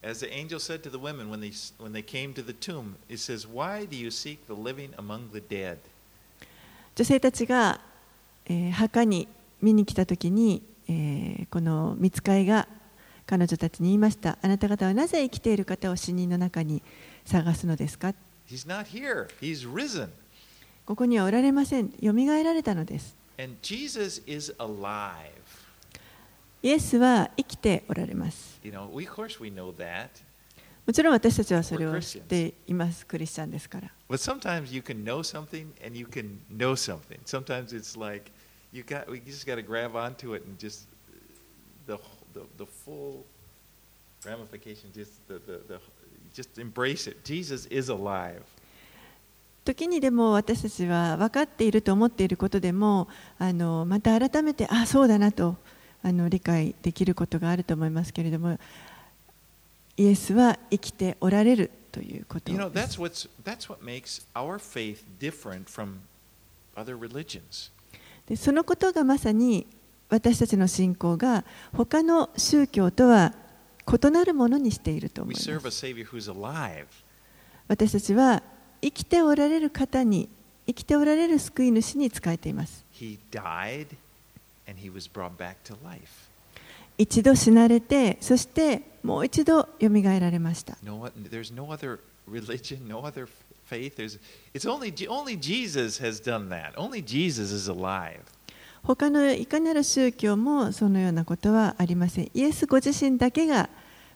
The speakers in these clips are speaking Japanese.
As the angel said to the women when they, when they came to the tomb, it says, Why do you seek the living among the dead? 女性たちが、えー墓に見に来た時に、えーこの見つかいが彼女たちに言いましたあなた方はなぜ生きている方を死人の中に探すのですか He's not here, he's risen. ここにはおられませんよみがえられたのです And Jesus is alive. イエスは生きておられます。もちろん私たちはそれを知っています、クリスチャンですから。時にでも私たちは分かっていると思っていることでも、あのまた改めて、あ、そうだなと。あの理解できることがあると思いますけれどもイエスは生きておられるということです.でそのことがまさに私たちの信仰が他の宗教とは異なるものにしていると思います.私たちは生きておられる方に生きておられる救い主に仕えています He died 一度死なれて、そしてもう一度蘇られました。他のいかなる宗教もそのようなことはありません。イエスご自身だけが、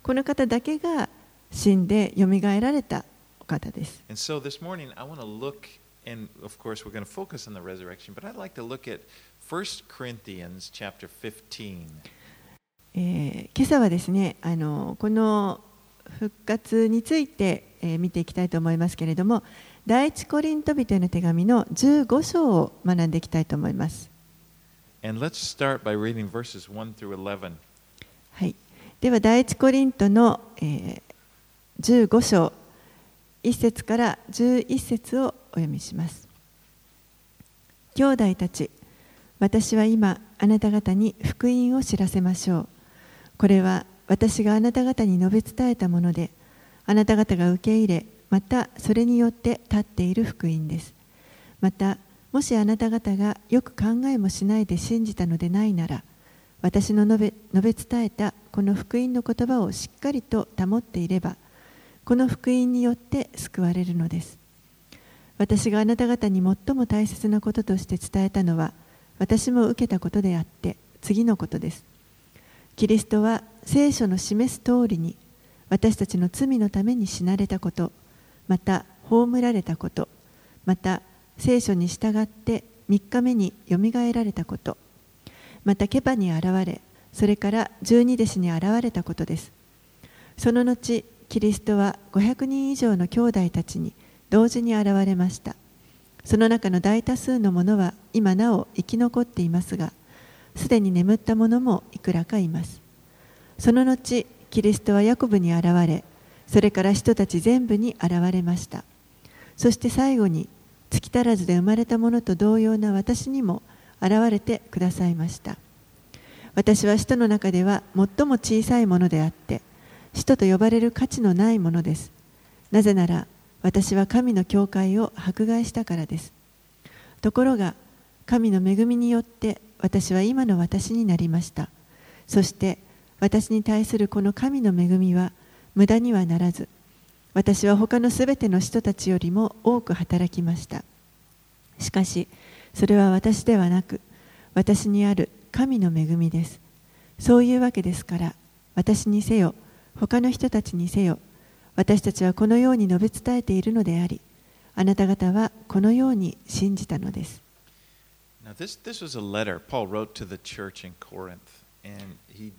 この方だけが死んで蘇られたお方です。1 Corinthians chapter 15. えー今朝はですねあのこの復活について、えー見ていきたいと思いますけれども第一コリント人への手紙の15章を学んでいきたいと思います、And let's start by reading verses 1 through 11. はい、では第一コリントの、えー15章1節から11節をお読みします兄弟たち私は今あなた方に福音を知らせましょう。これは私があなた方に述べ伝えたものであなた方が受け入れまたそれによって立っている福音です。またもしあなた方がよく考えもしないで信じたのでないなら私の述べ伝えたこの福音の言葉をしっかりと保っていればこの福音によって救われるのです。私があなた方に最も大切なこととして伝えたのは私も受けたことであって次のことです。キリストは聖書の示す通りに私たちの罪のために死なれたことまた葬られたことまた聖書に従って3日目によみがえられたことまたケパに現れそれから十二弟子に現れたことです。その後キリストは500人以上の兄弟たちに同時に現れました。その中の大多数の者は今なお生き残っていますがすでに眠った者もいくらかいます。その後キリストはヤコブに現れそれから人たち全部に現れました。そして最後に月足らずで生まれた者と同様な私にも現れてくださいました。私は使徒の中では最も小さいものであって使徒と呼ばれる価値のないものです。なぜなら私は神の教会を迫害したからです。ところが神の恵みによって私は今の私になりました。そして私に対するこの神の恵みは無駄にはならず私は他のすべての人たちよりも多く働きました。しかしそれは私ではなく私にある神の恵みです。そういうわけですから私にせよ他の人たちにせよ私たちはこのように述べ伝えているのでありあなた方はこのように信じたのです Now, this, this was a letter Paul wrote to the church in Corinth, and he,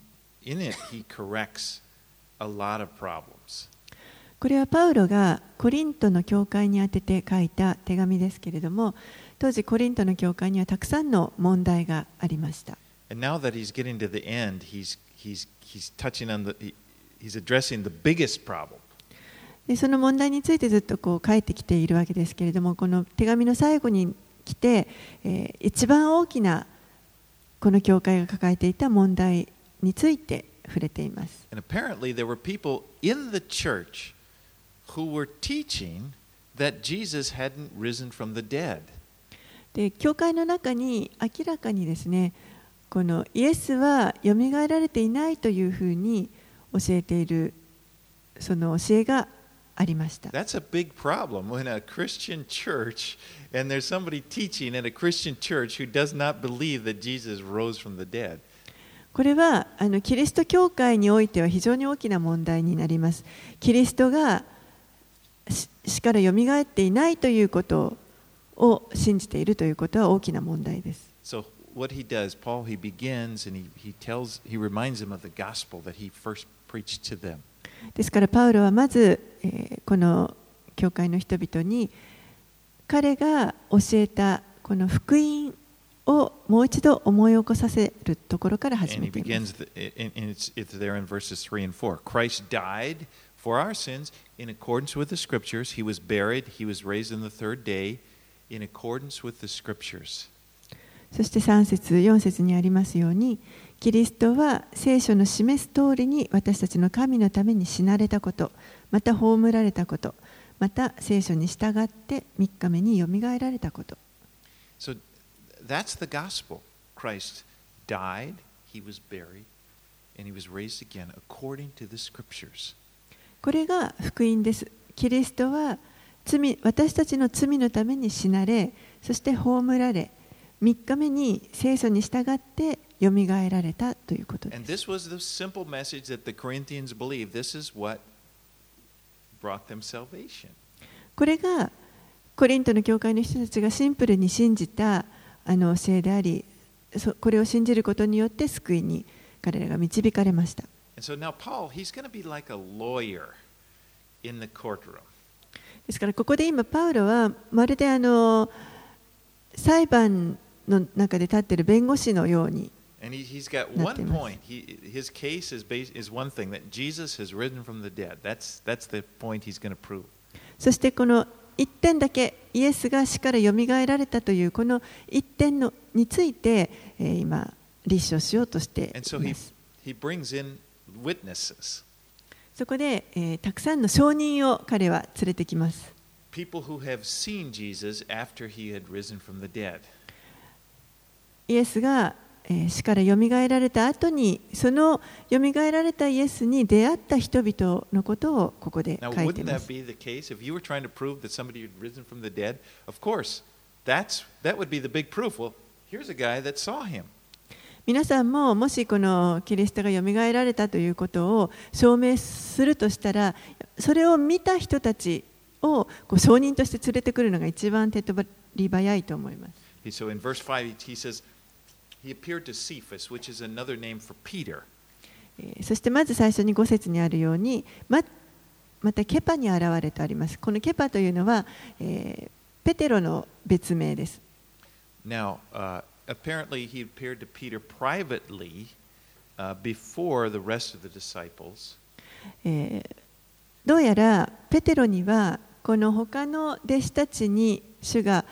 in it, he corrects a lot of problems. これはパウロがコリントの教会に宛てて書いた手紙ですけれども当時コリントの教会にはたくさんの問題がありました And now that he's getting to the end, he's, he's, he's touching on the, he, he's addressing the biggest problem. でその問題についてずっとこう書いてきているわけですけれどもこの手紙の最後に来て、えー一番大きなこの教会が抱えていた問題について触れています。And apparently, there were people in the church who were teaching that Jesus hadn't risen from the dead. で教会の中に明らかにですねこのイエスはよみがえられていないというふうに教えているその教えがありました。That's a big problem when a Christian church and there's somebody teaching in a Christian church who does not believe that Jesus rose from the dead. これはあのキリスト教会においては非常に大きな問題になります。キリストがし死からよみがえっていないということを信じているということは大きな問題です。So what he does, Paul, he begins and he, he tells, he reminds them of the gospel that he first preached to them. ですからパウロはまず、えーこの教会の人々に彼が教えたこの福音をもう一度思い起こさせるところから始めています。begins, the, and and it's, it's there in verses 3 and 4. Christ died for our sins in accordance with the scriptures. He was buried. He was raised on the third day in accordance with the scriptures. そして3節4節にありますようにキリストは聖書の示す通りに私たちの神のために死なれたことまた葬られたことまた聖書に従って3日目によみがえられたこと So that's the gospel. Christ died, he was buried, and he was raised again according to the scriptures. これが福音です。キリストは罪私たちの罪のために死なれ、そして葬られ、3日目に聖書に従ってよられたということ。これがコリントの教会の人たちがシンプルに信じたあの教えであり、これを信じることによって救いに彼らが導かれました。ですからここで今、パウロはまるであの裁判の中で立っている弁護士のように。And he, he's got one point. He, his case is, based, is one thing that Jesus has risen from the dead. That's, that's the point he's going to prove. そしてこの一点だけイエスが死からよみがえられたというこの一点のについて、えー今立証しようとしてい so ま he, す。he brings in witnesses, そこで、えーたくさんの証人を彼は連れてきます。people who have seen Jesus after he had risen from the dead. イエスが、えー死からよみがえられた後にそのよみがえられたイエスに出会った人々のことをここで書い。皆さんももしこのキリストがよみがえられたということを証明するとしたらそれを見た人たちをこ証人として連れてくるのが一番手っ取り早いと思います。そしてまず最初に5節にあるようにま,たケパに現れてありますこのケパというのは、え、ペテロの別名です Now,、uh, apparently he appeared to Peter privately uh, before the rest of the disciples、え、どうやらペテロにはこの他の弟子たちに主が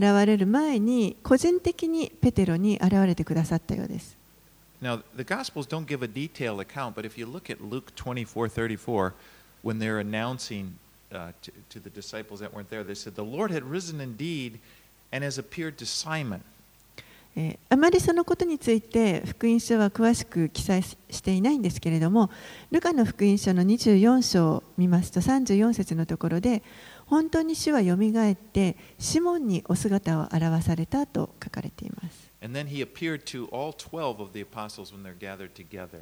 る前に個人的にペテロに現れてくださったようです。Now, the Gospels don't give a detailed account, but if you look at Luke 24 34, when they're announcing uh, to, to the disciples that weren't there, they said, The Lord had risen indeed and has appeared to Simon. えーあまりそのことについて福音書は詳しく記載ししていないんですけれどもルカの福音書の24章を見ますと34節のところで本当に主はよみがえってシモンにお姿を現されたと書かれています And then he appeared to all 12 of the apostles when they're gathered together.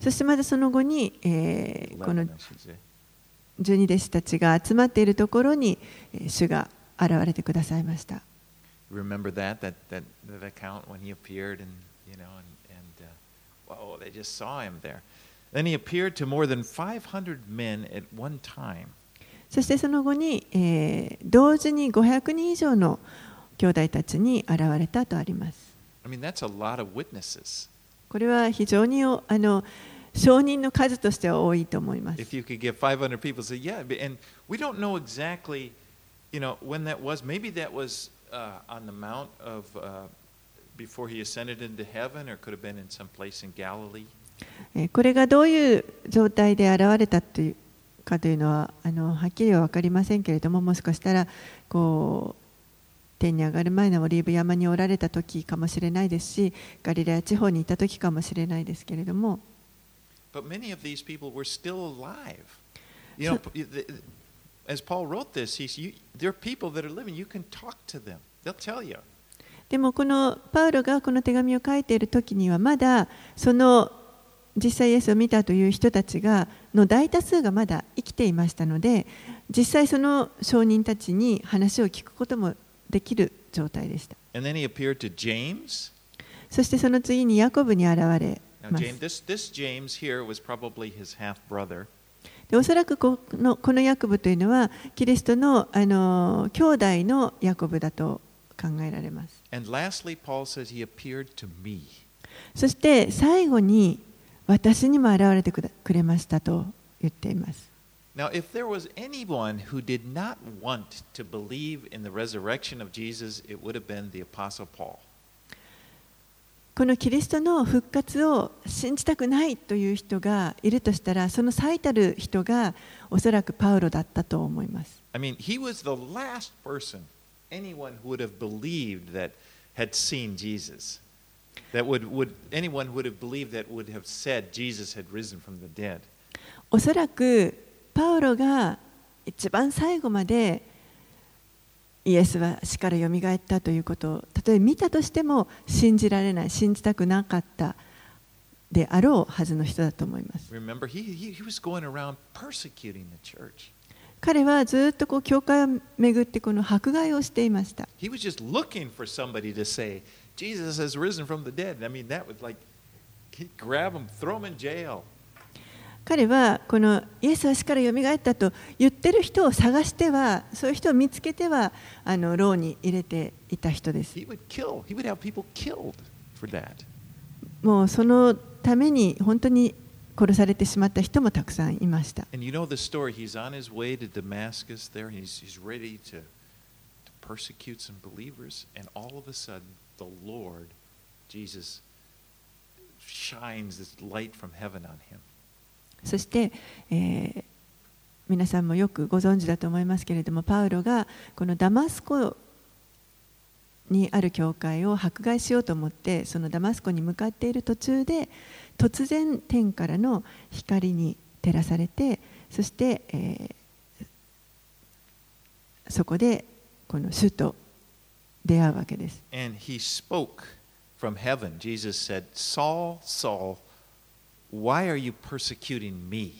そしてまたその後に、えーこの 11, I should say. 十二弟子たちが集まっているところにえー主が現れてくださいました Remember that, that, that, that account when he appeared and, you know, and, and uh, whoa, they just saw him there. Then he appeared to more than 500 men at one time. そしてその後に、えー同時に500人以上の兄弟たちに現れたとあります I mean. これは非常におあの証人の数としては多いと思います。If you could get 500 people, say, yeah, and we don't know exactly, you know, when that was. Maybe that was uh, on the Mount of, uh, before he ascended into heaven, or could have been in some place in Galilee. えーこれがどういう状態で現れたというかというのはあのはっきりは分かりませんけれどももしかしたらこう天に上がる前のオリーブ山におられた時かもしれないですしガリラヤ地方にいた時かもしれないですけれども But many of these people were still alive. You know, as Paul wrote this, he's, you, there are people that are living. You can talk to them. They'll tell you. でもこのパウロがこの手紙を書いている時にはまだその実際イエスを見たという人たちがの大多数がまだ生きていましたので実際その証人たちに話を聞くこともできる状態でした.そしてその次にヤコブに現れ Now, ます James, this, this James おそらくこのこのヤコブというのはキリストのあの兄弟のヤコブだと考えられます lastly. そして最後に私にも現れてくれましたと言っています Now, if there was anyone who did not want to believe in the resurrection of Jesus, it would have been the Apostle Paul. このキリストの復活を信じたくないという人がいるとしたらその最たる人がおそらくパウロだったと思います。I mean, he was the last person anyone who would have believed that had seen Jesus. That would, would anyone would have believed that would have said Jesus had risen from the dead. おそらくパウロが一番最後までイエスは死からよみがえったということをたとえ見たとしても信じられない信じたくなかったであろうはずの人だと思います。Remember, he, he, he was going around persecuting the church. 彼はずっとこう教会を巡ってこの迫害をしていました。He was just looking for somebody to say, Jesus has risen from the dead. I mean, that would like, grab him, throw him in jail. 彼はこのイエスは死からよみがえったと言ってる人を探してはそういう人を見つけてはあの牢に入れていた人です.もうそのために本当に殺されてしまった人もたくさんいました you know story. He's on his way to Damascus there. He's, he's ready to, to persecute some believers. And all of a sudden, the Lord, Jesus, shines this light from heaven on him. そして、えー皆さんもよくご存知だと思いますけれどもパウロがこのダマスコにある教会を迫害しようと思ってそのダマスコに向かっている途中で突然天からの光に照らされてそして、えーそこでこの主と出会うわけです。And he spoke from heaven. Jesus said, Saul, Saul, why are you persecuting me?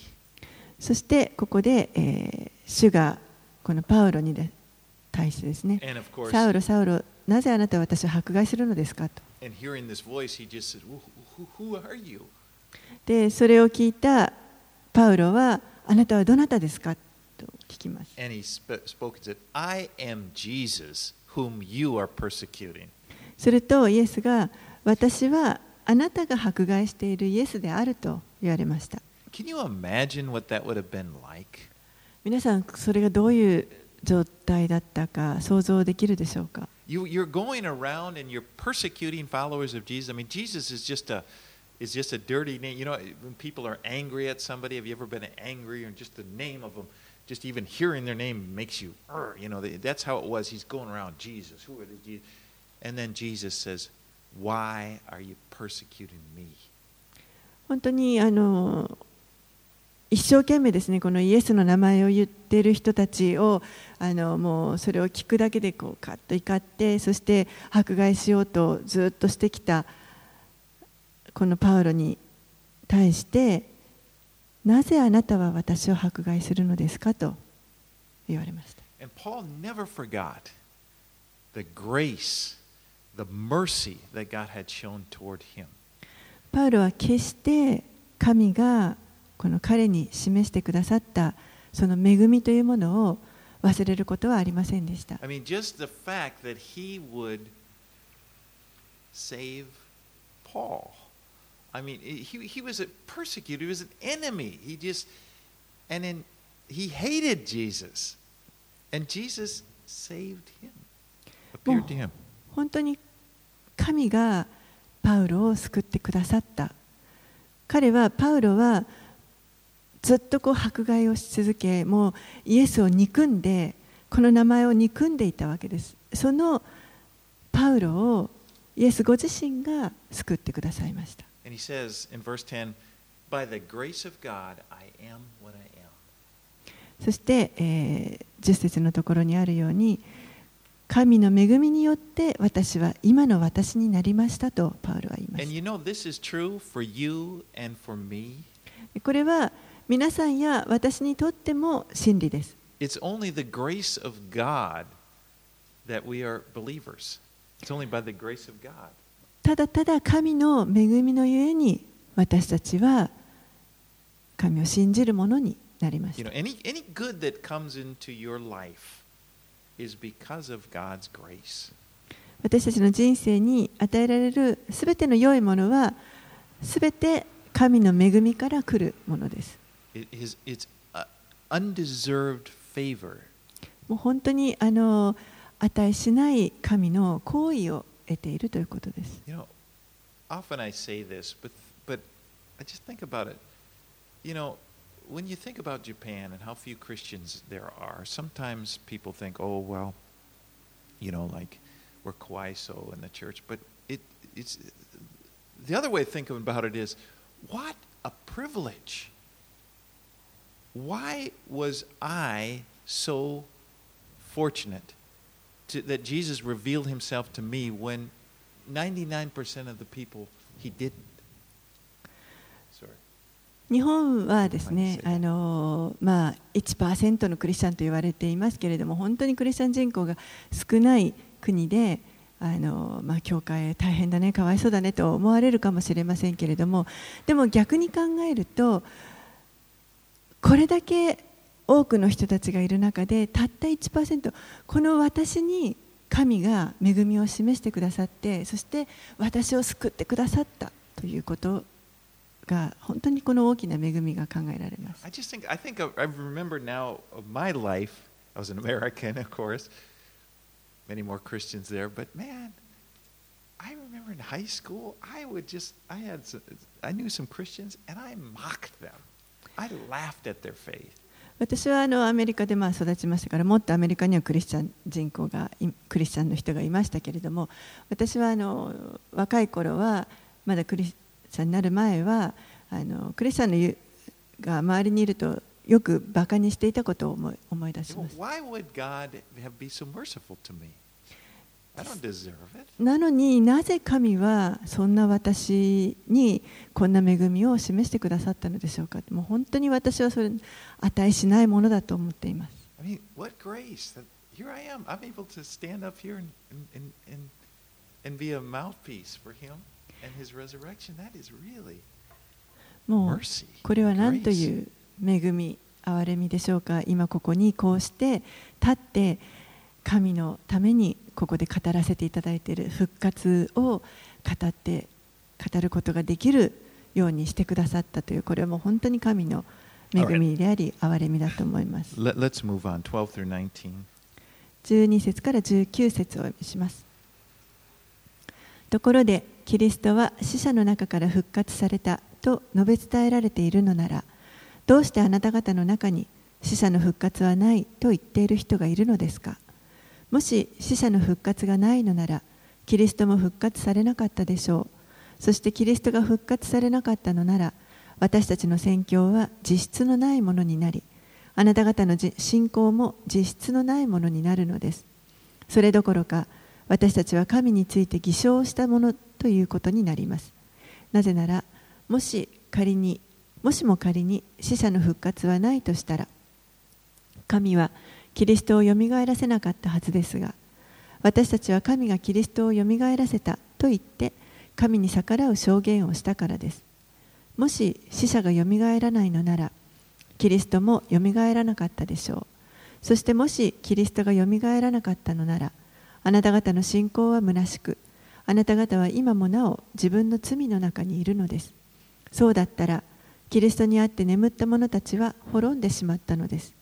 そしてここで、えー主がこのパウロにで対してですね course, サウロ、サウロ、なぜあなたは私を迫害するのですかと。and hearing this voice, he just said, who, who, who are you? で、それを聞いたパウロは、あなたはどなたですかと聞きます。And he sp- spoke and said, I am Jesus, whom you are persecuting. するとイエスが、私はあなたが迫害しているイエスであると言われました。 Can you imagine what that would have been like? 皆さん、それがどういう状態だったか想像できるでしょうか You, you're going around and you're persecuting followers of Jesus. I mean, Jesus is just a is just a dirty name. You know, when people are angry at somebody, have you ever been angry or just the name of them? Just even hearing their name makes you, you know, that's how it was. He's going around Jesus. Who are the Jesus? And then Jesus says, "Why are you persecuting me?" 本当にあの一生懸命ですねこのイエスの名前を言っている人たちをあのもうそれを聞くだけでこうカッと怒ってそして迫害しようとずっとしてきたこのパウロに対してなぜあなたは私を迫害するのですかと言われました。And Paul never forgot the grace, the mercy that God had shown toward him. パウロは決して神がこの彼に示してくださったその恵みというものを忘れることはありませんでした。I mean, just the fact that he would save Paul. I mean, he, he was a persecutor, he was an enemy. He just, and then he hated Jesus. And Jesus saved him, appeared to him. 本当に神がパウロを救ってくださった彼はパウロはずっとこう迫害をし続けもうイエスを憎んでこの名前を憎んでいたわけですそのパウロをイエスご自身が救ってくださいましたそして、えー、十節のところにあるように、神の恵みによって私は今の私になりましたとパウルは言います。これは皆さんや私にとっても真理です。ただただ神の恵みのゆえに私たちは神を信じるものになりますた。私たちの人生に与えられるすての良いものはすべて神の恵みから来るものです。もう本当にあの値しない神の行為を得ているということです You know, often I say this, but, but I just think about it. You know, when you think about Japan and how few Christians there are, sometimes people think, oh, well, you know, like we're kwaiso in the church. But it, it's the other way of thinking about it is, what a privilege. Why was I so fortunate to, that Jesus revealed himself to me when 99% of the people he didn't? Sorry. 日本はですね、はいあのまあ、1%のクリスチャンと言われていますけれども、本当にクリスチャン人口が少ない国で、あのまあ、教会大変だね、かわいそうだねと思われるかもしれませんけれども、でも逆に考えると、これだけ多くの人たちがいる中で、たった1%、この私に神が恵みを示してくださって、そして私を救ってくださったということが本当にこの大きな恵みが考えられます。I just think I think I, I remember now of my life. I was an American, of course. Many more Christians there, but man, I remember in high school, I would just I had some, I knew some Christians and I mocked them. I laughed at their faith. 私はあのアメリカでまあ育ちましたからもっとアメリカにはクリスチャン人口がクリスチャンの人がいましたけれども私はあの若い頃はまだクリスチャンになる前はあのクリスチャンのが周りにいるとよくバカにしていたことを思い思い出します。なのになぜ神はそんな私にこんな恵みを示してくださったのでしょうか。もう本当に私はそれ値しないものだと思っています。もうこれは何という恵み、憐れみでしょうか。今ここにこうして立って、神のためにここで語らせていただいている復活を語って語ることができるようにしてくださったというこれはもう本当に神の恵みであり憐れみだと思います Let, let's move on. 12 through 19. 12節から19節をお読みしますところでキリストは死者の中から復活されたと述べ伝えられているのならどうしてあなた方の中に死者の復活はないと言っている人がいるのですか？もし死者の復活がないのならキリストも復活されなかったでしょう。そしてキリストが復活されなかったのなら私たちの宣教は実質のないものになりあなた方の信仰も実質のないものになるのです。それどころか私たちは神について偽証したものということになります。なぜならもし仮にもしも仮に死者の復活はないとしたら神はキリストをよみがえらせなかったはずですが私たちは神がキリストをよみがえらせたと言って神に逆らう証言をしたからです。もし死者がよみがえらないのならキリストもよみがえらなかったでしょう。そしてもしキリストがよみがえらなかったのならあなた方の信仰は虚しくあなた方は今もなお自分の罪の中にいるのです。そうだったらキリストにあって眠った者たちは滅んでしまったのです。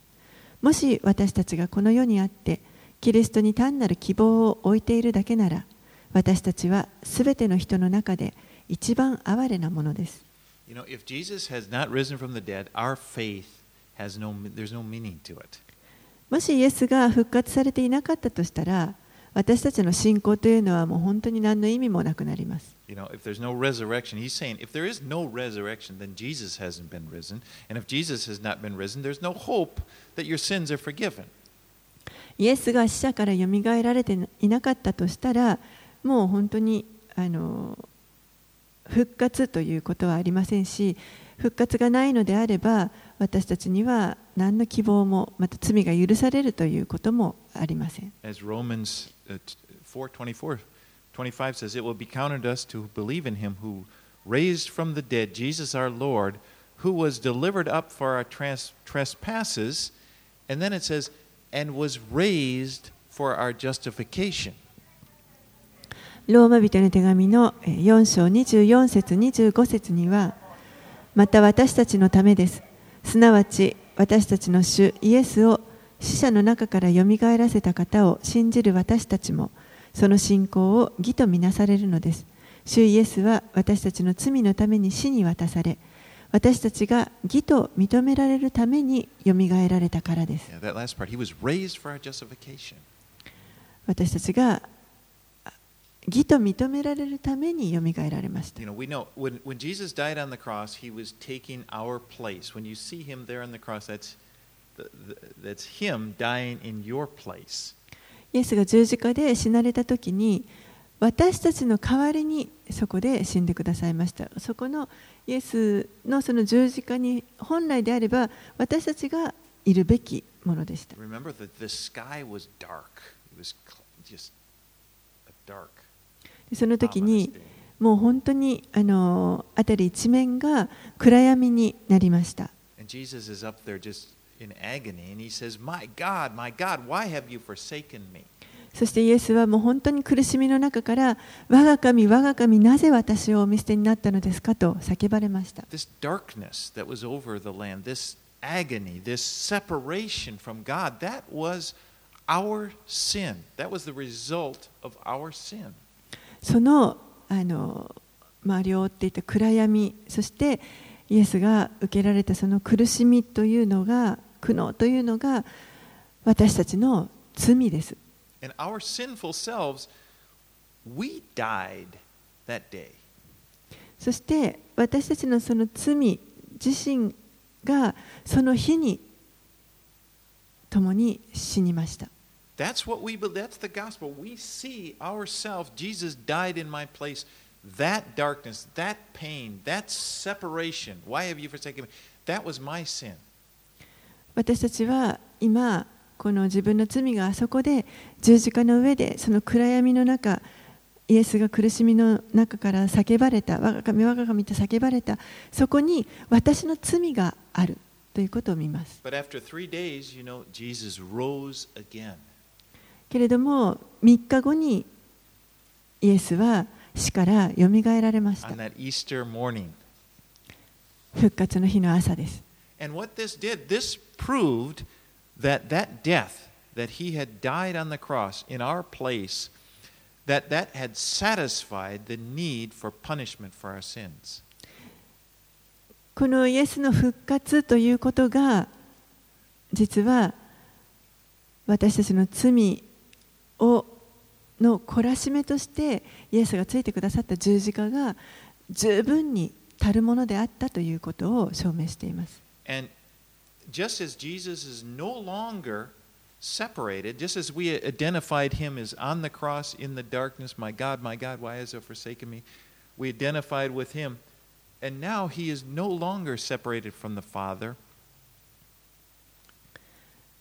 もし私たちがこの世にあってキリストに単なる希望を置いているだけなら私たちはすべての人の中で一番哀れなものです You know, if Jesus has not risen from the dead, our faith has no, there's no meaning to it. もしイエスが復活されていなかったとしたら私たちの信仰というのはもう本当に何の意味もなくなります You know, if there's no resurrection, he's saying if there is no resurrection, then Jesus hasn't been risen. And if Jesus has not been risen, there's no hope that your sins are forgiven. イエスが死者からよみがえられていなかったとしたらもう本当にあの復活ということはありませんし復活がないのであれば私たちには何の希望もまた罪が許されるということもありません。 As Romans uh, 4 25 says, it will be counted us to believe in him who raised from the dead Jesus our Lord, who was delivered up for our trans- trespasses. And then it says, and was raised for our justification. ローマ人の手紙の4章24節25節にはまた私たちのためですすなわち私たちの主イエスを死者の中からよみがえらせた方を信じる私たちもその信仰を義とみなされるのです主イエスは私たちの罪のために死に渡され私たちが義と認められるためによみがえられたからです。私たちが義と認められるためによみがえられました。イエスが十字架で死なれた時に私たちの代わりにそこで死んでくださいました。そこのイエスのその十字架に本来であれば私たちがいるべきものでした。その時にもう本当にあの辺り一面が暗闇になりました。「」そしてイエスはもう本当に苦しみの中から我が神我が神なぜ私をお見捨てになったのですかと叫ばれました This darkness that was over the land, this agony, this separation from God, that was our sin. That was the result of our sin. そのあの周りを覆っていた暗闇そしてイエスが受けられたその苦しみというのが苦悩というのが私たちの罪です And our sinful selves, we died that day. そして私たちのその罪自身がその日に共に死にました That's what we believe. That's the gospel. We see ourselves. Jesus died in my place. That darkness, that pain, that separation. Why have you forsaken me? That was my sin. 私たちは今 この自分の罪があそこで十字架の上でその暗闇の中イエスが苦しみの中から叫ばれた我が神我が神と叫ばれたそこに私の罪があるということを見ます days, you know. けれども3日後にイエスは死からよみがえられました.復活の日の朝です And what this did, this proved that that death, that he had died on the cross in our place, that that had satisfied the need for punishment for our sins. このイエスの復活ということが実は私たちの罪をの懲らしめとしてイエスがついてくださった十字架が十分に足るものであったということを証明しています。And just as Jesus is no longer separated, just as we identified him as on the cross in the darkness, my God, my God, why has thou forsaken me? We identified with him. And now he is no longer separated from the Father.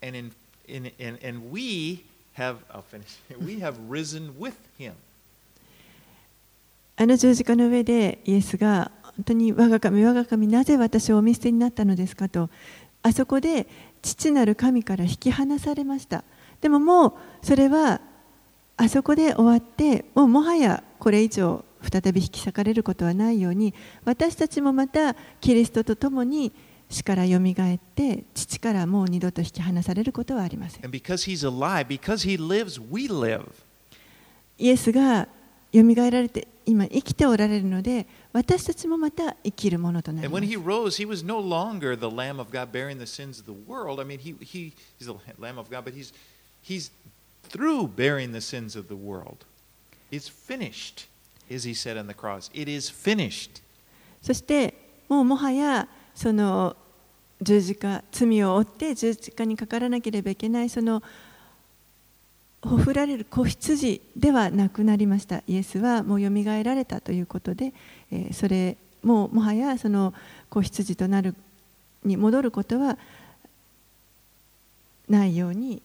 And in, in, in and we have I'll finish. We have risen with him. あの十字架の上でイエスが本当に我が神我が神なぜ私をお見捨てになったのですかと あそこで父なる神から引き離されましたでももうそれはあそこで終わってもうもはやこれ以上再び引き裂かれることはないように私たちもまたキリストと共に死からよみがえって父からもう二度と引き離されることはありません And because he's alive, because he lives, we live. イエスがよられて今生きておられるので私たちもまた生きるものとなり。そしてもうもはやその十字架罪を負って十字架にかからなければいけないそのほふられる子羊ではなくなりました。イエスはもうよみがえられたということで、えーそれもうもはやその子羊となるに戻ることはないように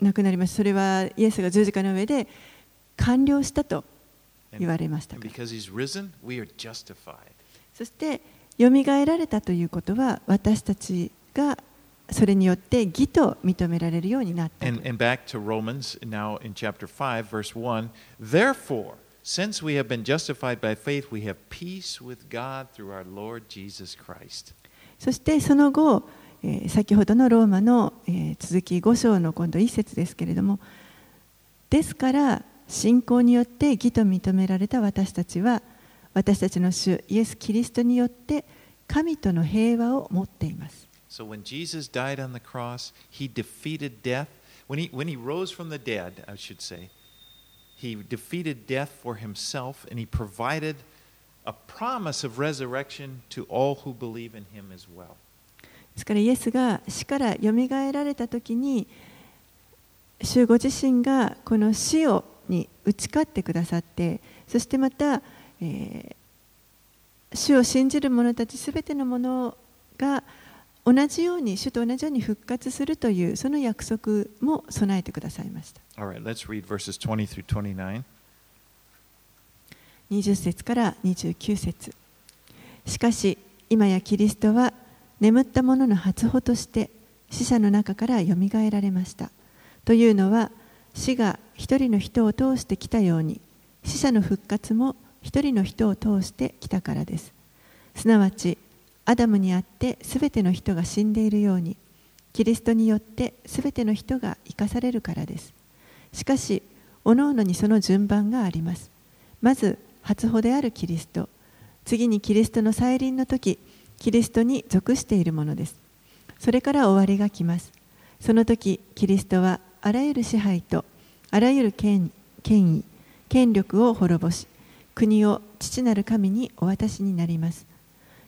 なくなりましたそれはイエスが十字架の上で完了したと言われました.そしてよみがえられたということは私たちがそれによって義と認められるようになった。そしてその後、え、先ほどのローマの、え、続き五章の今度一節ですけれども、ですから信仰によって義と認められた私たちは、私たちの主イエス・キリストによって神との平和を持っています。So when Jesus died on the cross, he defeated death. When he, when he rose from the dead, I should say, he defeated death for himself and he provided a promise of resurrection to all who believe in him as well. ですからイエスが死からよみがえられた時に主ご自身がこの死をに打ち勝ってくださってそしてまた、えー主を信じる者たちすべてのものが 同じように主と同じように復活するというその約束も備えてくださいました。All right, let's read verses 20 through 29. 20節から29節。しかし今やキリストは眠った者の初歩として死者の中からよみがえられました。というのは死が一人の人を通してきたように死者の復活も一人の人を通してきたからです。すなわちアダムにあってすべての人が死んでいるようにキリストによってすべての人が生かされるからです。しかし各々にその順番があります。まず初歩であるキリスト。次にキリストの再臨の時キリストに属しているものです。それから終わりが来ます。その時キリストはあらゆる支配とあらゆる権威権力を滅ぼし国を父なる神にお渡しになります。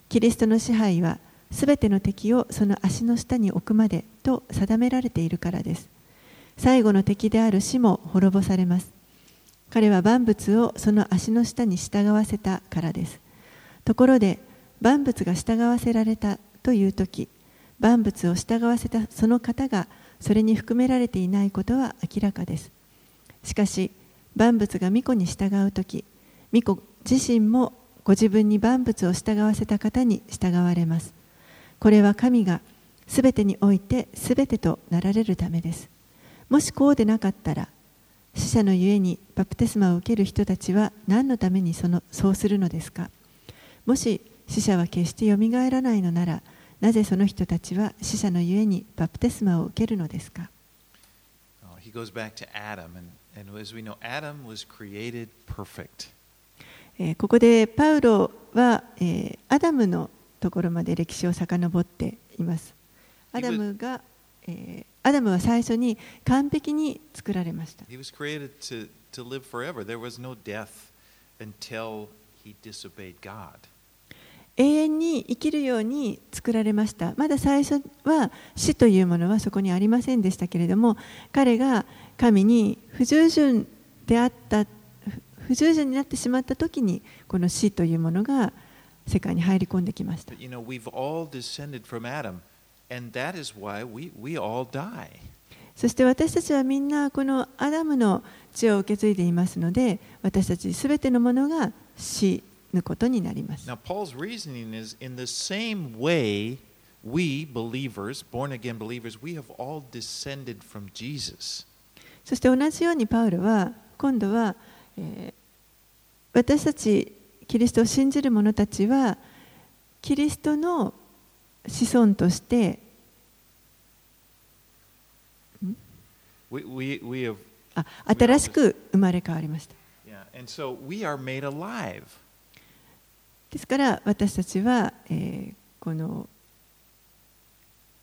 キリストの支配はすべての敵をその足の下に置くまでと定められているからです。最後の敵である死も滅ぼされます。彼は万物をその足の下に従わせたからです。ところで万物が従わせられたという時万物を従わせたその方がそれに含められていないことは明らかです。しかし万物が巫女に従う時巫女自身もご自分に万物を従わせた方に従われますこれは神がすべてにおいてすべてとなられるためですもしこうでなかったら死者のゆえにバプテスマを受ける人たちは何のためにそのそうするのですか？もし死者は決してよみがえらないのならなぜその人たちは死者のゆえにバプテスマを受けるのですか ?He goes back to Adam, and as we know, Adam was created perfect. えーここでパウロは、えーアダムのところまで歴史を遡っています。アダムが、えーアダムは最初に完璧に作られました。To, to live forever. There was no death until he disobeyed God. 永遠に生きるように作られました。まだ最初は死というものはそこにありませんでしたけれども、彼が神に不従順であった、不不従順になってしまった時に、この死というものが世界に入り込んできました。You know, we've all descended from Adam, and that is why we, we all die. そして私たちはみんなこのアダムの血を受け継いでいますので、私たちすべてのものが死ぬことになります。Now, Paul's reasoning is in the same way, we believers, born again believers, we have all descended from Jesus. そして同じようにパウロは今度は、えー私たちキリストを信じる者たちはキリストの子孫として新しく生まれ変わりました。ですから私たちは、えー、この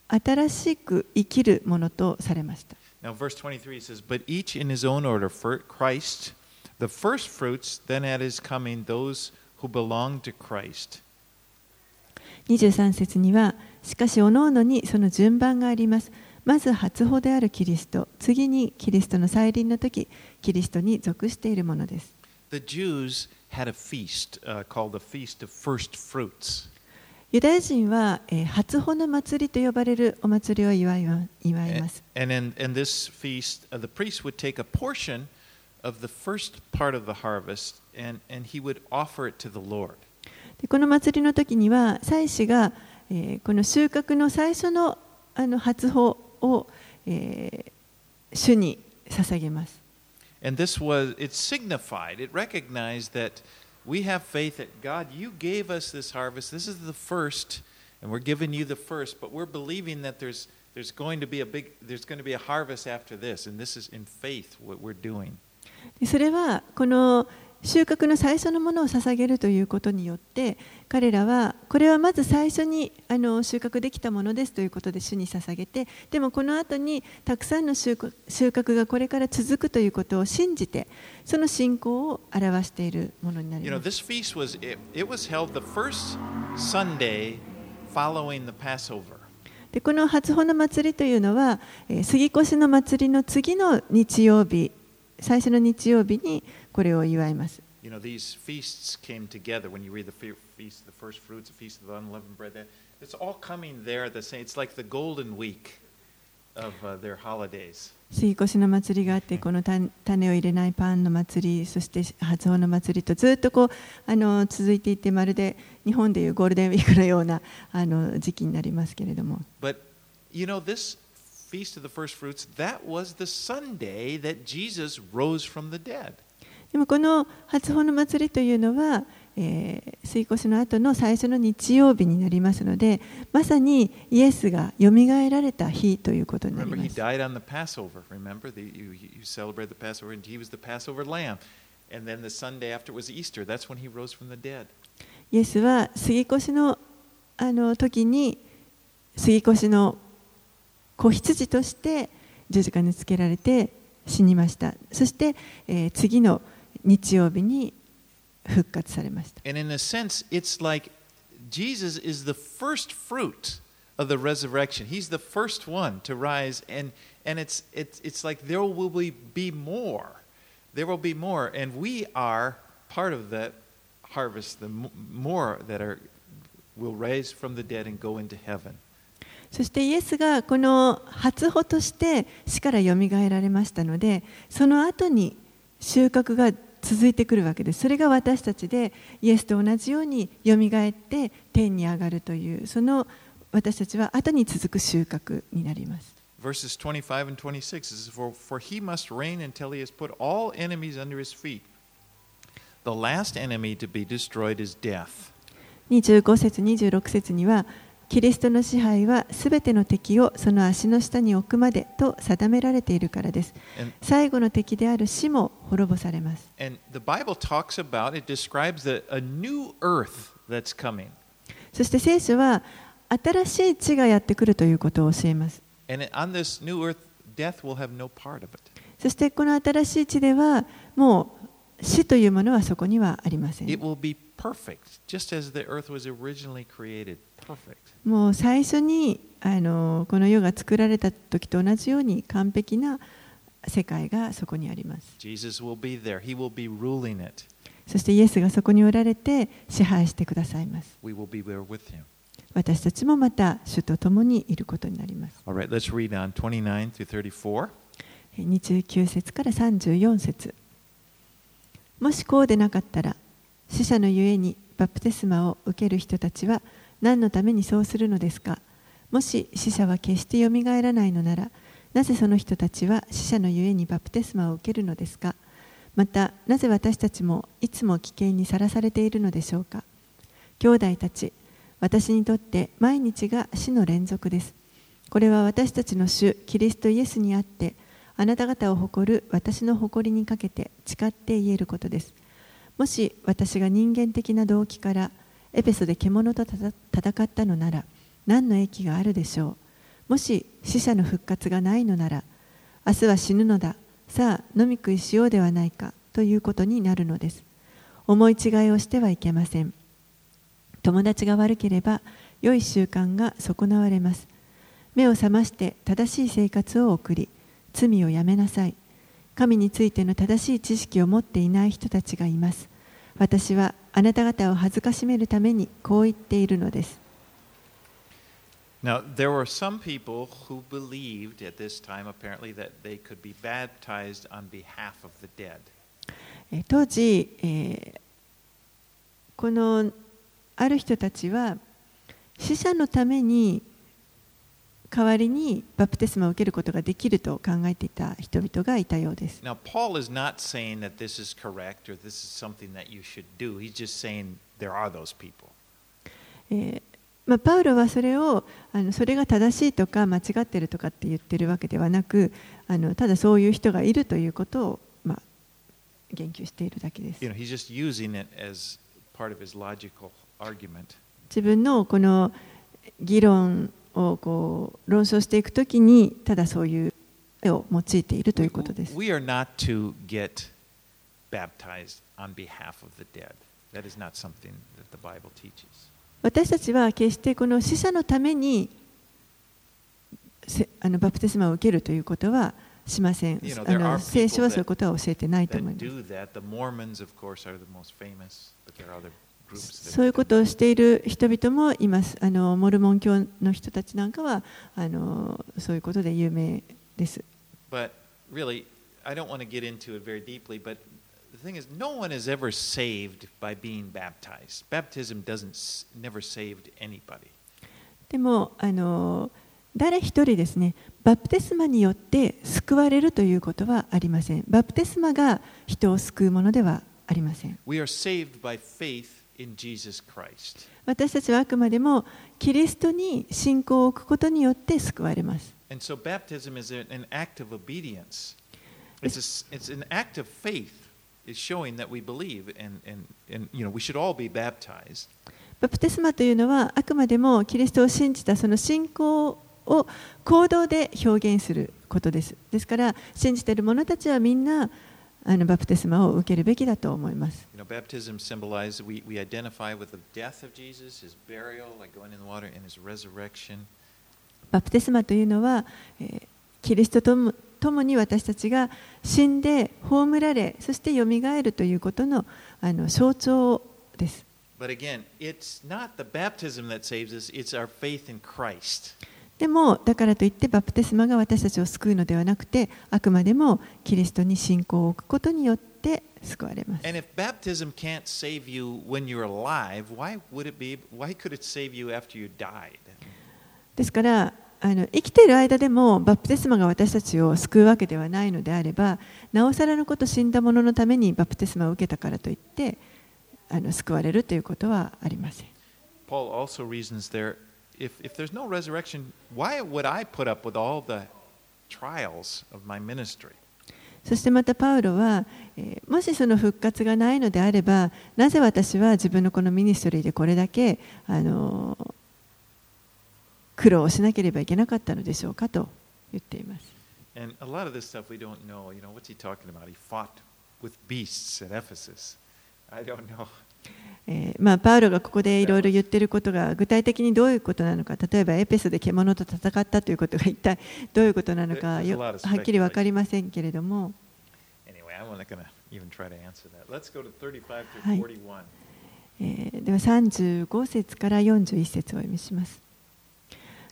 新しく生きるものとされました。Verse 23 says, But each in his own order, for Christ. the first fruits, then at his coming, those who belong to Christ. 23節には、しかし、おのおのにその順番があります。まず初歩であるキリスト、次にキリストの再臨の時、キリストに属しているものです。 The Jews had a feast uh, called the Feast of First Fruits. ユダヤ人は、えー初歩の祭りと呼ばれるお祭りを祝いわ祝い And, ます。 and in, in this feast, uh, the priest would take a portion of the first part of the harvest and, and he would offer it to the Lord. でこの祭りの時には祭司が、えーこの収穫の最初のあの初穂を、えー主に捧げます。 And this was, it signified, it recognized that we have faith that God, you gave us this harvest. This is the first, and we're giving you the first, but we're believing that there's, there's going to be a big, there's going to be a harvest after this, and this is in faith what we're doing. でそれはこの収穫の最初のものを捧げるということによって彼らはこれはまず最初にあの収穫できたものですということで主に捧げてでもこの後にたくさんの収穫がこれから続くということを信じてその信仰を表しているものになります。でこの初穂の祭りというのは、えー杉越の祭りの次の日曜日最初の日曜日にこれを祝います。You know, these feasts came together. When you read the fe- feast, the first fruits, the feast of the unleavened bread, it's all coming there at the same. It's like the golden week of uh, their holidays. 杉越の祭りがあってこの種種を入れないパンの祭りそして初穂の祭りとずっとこうあの続いていてまるで日本でいうゴールデンウィークのようなあの時期になりますけれども But you know, this でもこの初の祭りというのは、えー、水越の後の最初の日曜日になりますので、まさにイエスがよみがえられた日ということになります。越しの,あの時に子羊として十字架につけられて死にましたそして、えー次の日曜日に復活されました And in a sense, it's like Jesus is the first fruit of the resurrection. He's the first one to rise, and, and it's, it's, it's like there will be, be more. There will be more, and we are part of that harvest, the m- more that are, will rise from the dead and go into heaven. そしてイエスがこの初歩として死からよみがえられましたのでその後に収穫が続いてくるわけです。それが私たちでイエスと同じようによみがえって天に上がるというその私たちは後に続く収穫になります。Verses 25 and 26 is for, for he must reign until he has put all enemies under his feet. The last enemy to be destroyed is death. 25節26節にはキリストの支配はすべての敵をその足の下に置くまでと定められているからです。最後の敵である死も滅ぼされます。そして聖書は新しい地がやってくるということを教えます。そしてこの新しい地ではもう死というものはそこにはありません。It will be perfect, just as the earth. もう最初にあのこの世が作られた時と同じように完璧な世界がそこにあります.そしてイエスがそこにおられて支配してくださいます.私たちもまた主と共にいることになります right, let's read on 29 through 34. 29節から34節もしこうでなかったら死者のゆえにバプテスマを受ける人たちは何のためにそうするのですか？もし死者は決してよみがえらないのならなぜその人たちは死者のゆえにバプテスマを受けるのですか？またなぜ私たちもいつも危険にさらされているのでしょうか？兄弟たち私にとって毎日が死の連続です。これは私たちの主キリストイエスにあってあなた方を誇る私の誇りにかけて誓って言えることです。もし私が人間的な動機からエペソで獣と戦ったのなら何の益があるでしょう。もし死者の復活がないのなら明日は死ぬのだ。さあ飲み食いしようではないかということになるのです。思い違いをしてはいけません。友達が悪ければ良い習慣が損なわれます。目を覚まして正しい生活を送り罪をやめなさい。神についての正しい知識を持っていない人たちがいます。私はあなた方を恥ずかしめるためにこう言っているのです Now, there were some people who believed at this time, apparently, that they could be baptized on behalf of the dead. えー当時、えーこのある人たちは死者のために代わりにバプテスマを受けることができると考えていた人々がいたようです。Now, まあ、パウロはそれをあのそれが正しいとか間違ってるとかって言ってるわけではなくあのただそういう人がいるということを、まあ、言及しているだけです。自分のこの議論をこう論争していくときにただそういう絵を用いているということです。私たちは決してこの死者のためにあのバプテスマを受けるということはしません。あの聖書はそういうことは教えてないと思います。そういうことをしている人々もいます。あのモルモン教の人たちなんかはあのそういうことで有名です。But really, I don't want to get into it very deeply, but the thing is, no one is ever saved by being baptized. Baptism doesn't never saved anybody. でもあの誰一人ですね、バプテスマによって救われるということはありません。バプテスマが人を救うものではありません。We are saved by faith. 私たちはあくまでもキリストに信仰を置くことによって救われます。バプテスマというのはあくまでもキリストを信じたその信仰を行動で表現することです。ですから信じている者たちはみんな、あのバプテスマを受けるべきだと思います。Baptism symbolizes we, we identify with the death of Jesus, his burial, like going in the water, and his resurrection. バプテスマというのは、えーキリストとも共に私たちが死んで葬られそしてよみがえるということのあの象徴です。But again, it's not the baptism that saves us, it's our faith in Christ. でもだからといってバプテスマが私たちを救うのではなくてあくまでもキリストに信仰を置くことによって救われます。And if baptism can't save you when you're alive, why would it be why could it save you after you died? ですからあの生きている間でもバプテスマが私たちを救うわけではないのであればなおさらのこと死んだ者のためにバプテスマを受けたからといってあの救われるということはありません。Paul also reasons there if, if there's no resurrection, why would I put up with all the trials of my ministry? そしてまたパウロは、えーもしその復活がないのであればなぜ私は自分のこのミニストリーでこれだけ、あのー苦労をしなければいけなかったのでしょうかと言っています。 And a lot of this stuff we don't know. You know, what's he talking about? He fought with beasts at Ephesus. I don't know. えーまあ、パウロがここでいろいろ言ってることが具体的にどういうことなのか例えばエペソで獣と戦ったということが一体どういうことなのかはっきり分かりませんけれども。Anyway, I'm not going to even try to answer that. Let's go to 35 to はい 41. えーでは35節から41節をお読みします。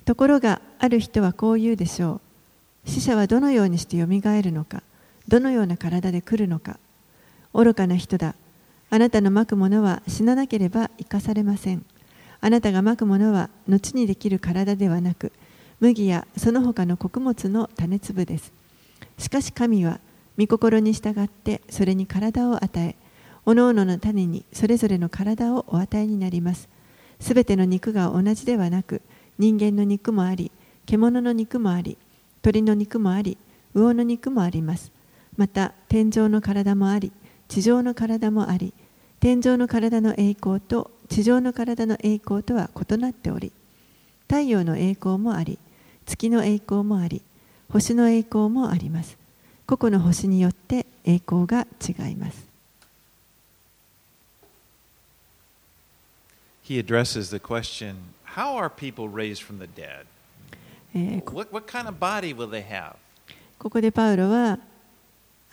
ところがある人はこう言うでしょう。死者はどのようにしてよみがえるのかどのような体で来るのか。愚かな人だあなたのまくものは死ななければ生かされません。あなたがまくものは後にできる体ではなく麦やその他の穀物の種粒です。しかし神は御心に従ってそれに体を与えおのおのの種にそれぞれの体をお与えになります。すべての肉が同じではなく人間の肉もあり獣の肉もあり鳥の肉もあり魚の肉もあります。また天上の体もあり地上の体もあり天上の体の栄光と地上の体の栄光とは異なっており太陽の栄光もあり月の栄光もあり星の栄光もあります個々の星によって栄光が違います He addresses the question how are people raised from the dead? What, what kind of body will they have? ここでパウロは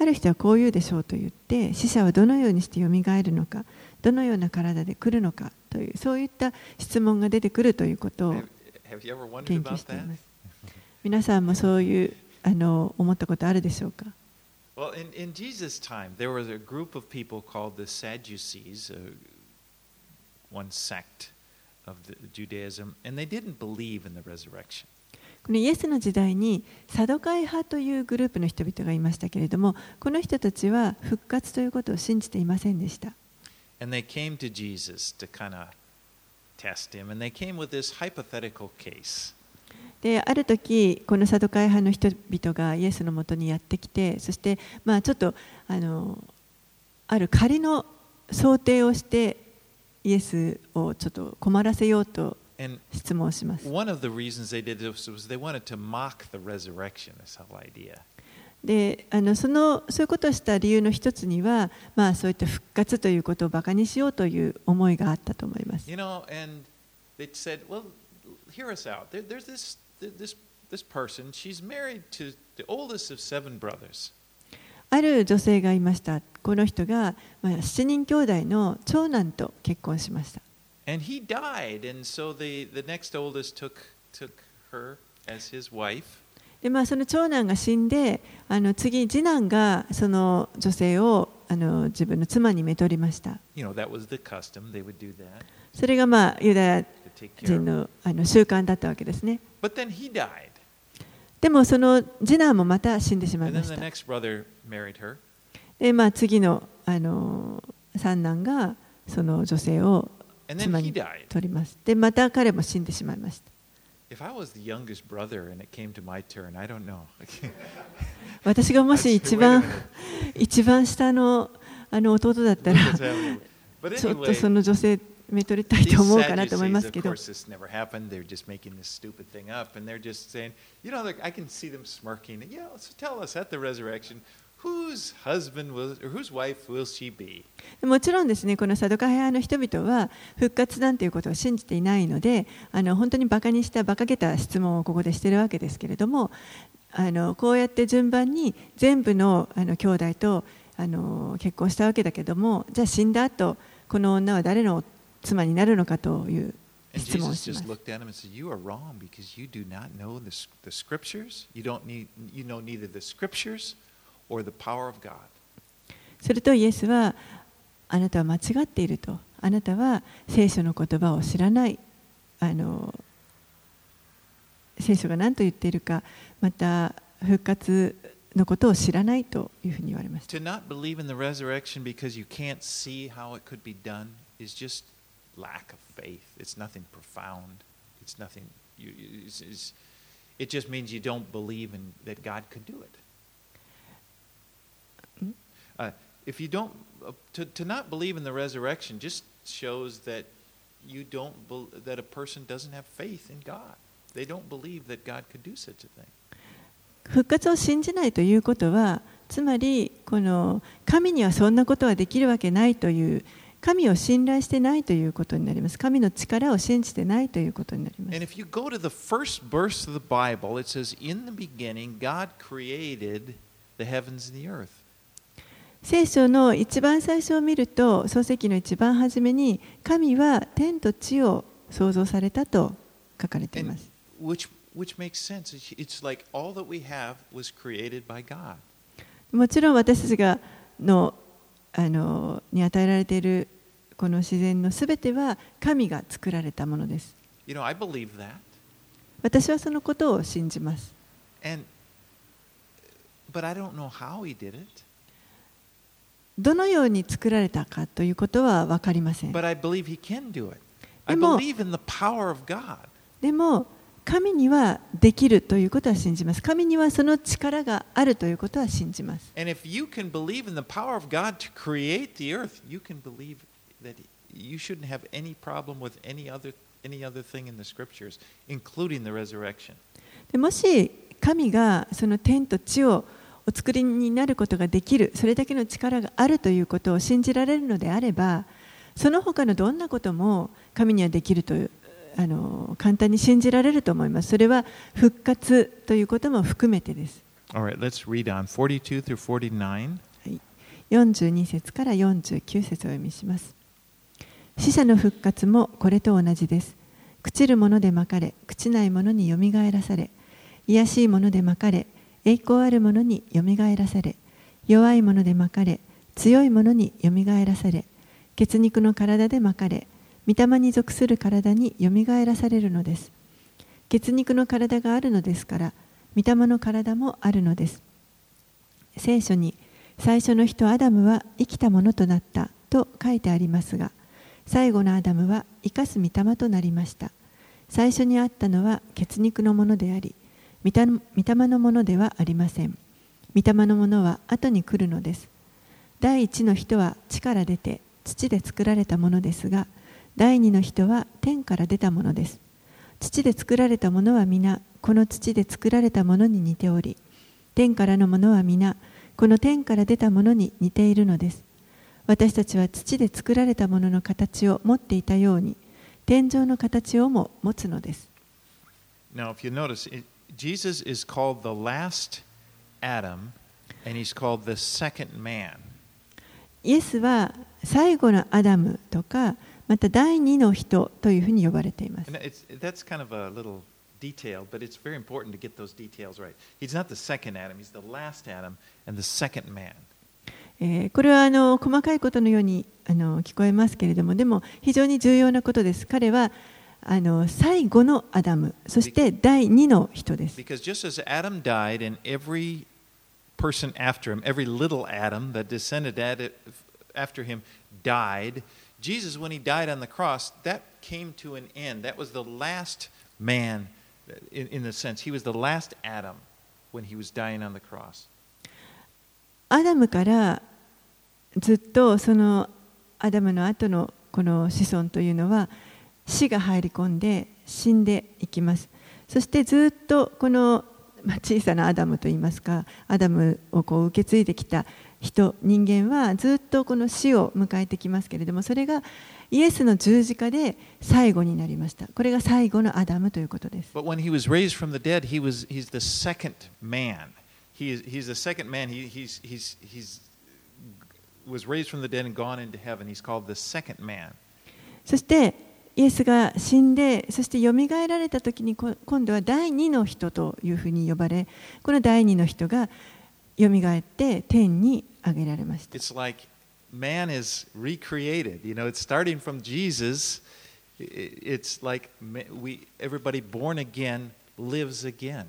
ある人はこう言うでしょうと言って死者はどのようにしてよみがえるのかどのような体で来るのかというそういった質問が出てくるということを研究してい?ます皆さんもそういうあの思ったことあるでしょうか Well, in, in Jesus' time, there was a group of people called the Sadducees, uh, one sect of the Judaism, and they didn't believe in the resurrection. このイエスの時代にサドカイ派というグループの人々がいましたけれどもこの人たちは復活ということを信じていませんでした And they came to Jesus to kind of test him, and they came with this hypothetical case. である時このサドカイ派の人々がイエスのもとにやってきてそしてまあちょっとあのある仮の想定をしてイエスをちょっと困らせようと質問します one of the reasons they did this was they wanted to mock the resurrection, this whole idea. であのそのそういうことをした理由の一つには、まあ、そういった復活ということをバカにしようという思いがあったと思います。You know, and they said, well, hear us out. There, there's this, this, this person, she's married to the oldest of seven brothers. ある女性がいました。この人が、まあ、7人兄弟の長男と結婚しました。でまあ、その長男が死んであの次、次男がその女性をあの自分の妻にめとりました。それが、まあ、ユダヤ人の,あの習慣だったわけですね。でもその次男もまた死んでしまいました。まあ、次の,あの三男がその女性を妻に取ります。で、また彼も死んでしまいました。私がもし 一番, 一番下の,あの弟だったら、ちょっとその女性、目とりたいと思うかなと思いますけど。もちろんですね、このサドカヘアの人々は復活なんていうことを信じていないので、あの本当にバカにした、バカげた質問をここでしてるわけですけれども、あのこうやって順番に全部の,あの兄弟とあの結婚したわけだけども、じゃあ死んだ後この女は誰の妻になるのかという質問をします。するとイエスはあなたは間違っていると。あなたは聖書の言葉を知らない。あの聖書が何と言っているかまた復活のことを知らないというふうに言われました。復活のないというふうに言われました Thing, you, it just means you don't believe in that God could do it. Mm. Uh, if you don't, uh, to, to not believe in the resurrection just shows that you don't bel that a person doesn't have faith in God. They don't believe that God could do such a thing. 復活を信じないということはつまりこの神にはそんなことはできるわけないという神を信頼してないということになります神の力を信じてないということになります And if you go to the first verse of the Bible, it says, In the beginning, God created the heavens and the earth. 聖書の一番最初を見ると、創世記の一番初めに、神は天と地を創造されたと書かれています。もちろん私たちがのあのに与えられているこの自然のすべては神が作られたものです。私はそのことを信じます。And, but I don't. どのように作られたかということは分かりません。でも,でも神にはできるということは信じます。神にはその力があるということは信じます。でもし神がその天と地をお作りになることができるそれだけの力があるということを信じられるのであればその他のどんなことも神にはできるというあの簡単に信じられると思います。それは復活ということも含めてです。Right, let's read on 42 through 49. 42節から49節をお読みします。死者の復活もこれと同じです。朽ちるものでまかれ朽ちないものによみがえらされ卑しいものでまかれ栄光あるものによみがえらされ弱いものでまかれ強いものによみがえらされ血肉の体でまかれ御霊に属する体によみがえらされるのです。血肉の体があるのですから御霊の体もあるのです。聖書に最初の人アダムは生きたものとなったと書いてありますが最後のアダムは生かす御霊となりました。最初にあったのは血肉のものであり御霊のものではありません。御霊のものは後に来るのです。第一の人は地から出て土で作られたものですが第二の人は天から出たものです。土で作られたものは皆この土で作られたものに似ており天からのものは皆この天から出たものに似ているのです。私たちは土で作られたものの形を持っていたように天井の形をも持つのです。Now, if you notice, it, Jesus is called the last Adam, and he's called the second man. イエスは最後のアダムとかまた第二の人というふうに呼ばれています that's kind of a little detail, but it's very important to get those details right. He's not the second Adam, he's the last Adam and the second man. えーこれはあの細かいことのようにあの聞こえますけれどもでも非常に重要なことです彼はあの最後のアダムそして第二の人です Because just as Adam died, and every person after him, every little Adam that descended after him, died, Jesus, when he died on the cross, that came to an end. That was the last man, in, in the sense. He was the last Adam when he was dying on the cross. アダムからずっとそのアダムの後のこの子孫というのは死が入り込んで死んでいきますそしてずっとこのまあ小さなアダムといいますかアダムをこう受け継いできた人人間はずっとこの死を迎えてきますけれどもそれがイエスの十字架で最後になりましたこれが最後のアダムということです But when he was raised from the dead, he was, he's the second man. He is, he's the second man. He, he's, he's, he's was raised from the dead and gone into heaven. He's called the second man. そしてイエスが死んでそしてよみがえられた時にこ今度は第二の人というふうに呼ばれこの第二の人がよみがえって天に上げられました It's like man is recreated. You know, it's starting from Jesus. It's like we, everybody born again lives again,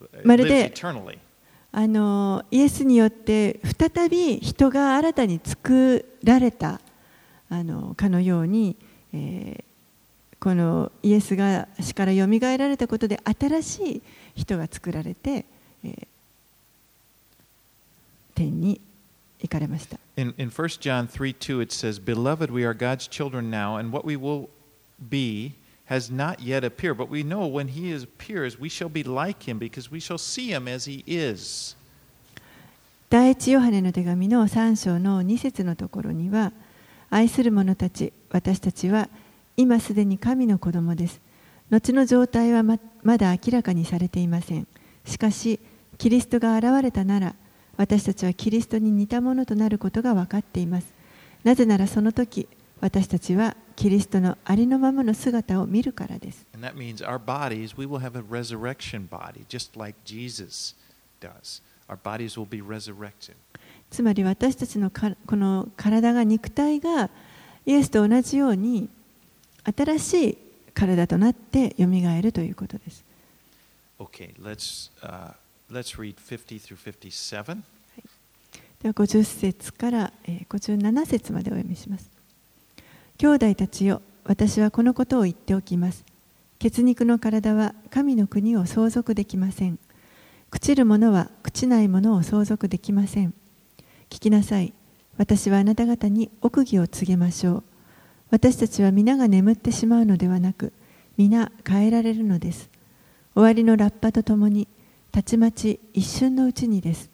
Uh, まるで.あのイエスによって再び人が新たに作られたあのかのように、えーこのイエスが死からよみがえられたことで新しい人が作られて、えー天に行かれました。In, in 1 John 3 2, it says, Beloved, we are God's children now, and what we will be has not yet appeared. But we know when he appears, we shall be like him, because we shall see him as he is. 第一ヨハネの手紙の3章の2節のところには愛する者たち私たちは今すでに神の子供です。後の状態はままだ明らかにされていません。しかしキリストが現れたなら私たちはキリストに似たものとなることが分かっています。なぜならその時私たちはキリストのありのままの姿を見るからです.つまり私たちのかこの体が肉体がイエスと同じように新しい体となってよみがえるということです。Okay, let's, uh, let's read 50 through 57. では50節からえー57節までお読みします。兄弟たちよ、私はこのことを言っておきます。血肉の体は神の国を相続できません。朽ちるものは朽ちないものを相続できません。聞きなさい。私はあなた方に奥義を告げましょう。私たちは皆が眠ってしまうのではなく、皆変えられるのです。終わりのラッパとともに、たちまち一瞬のうちにです。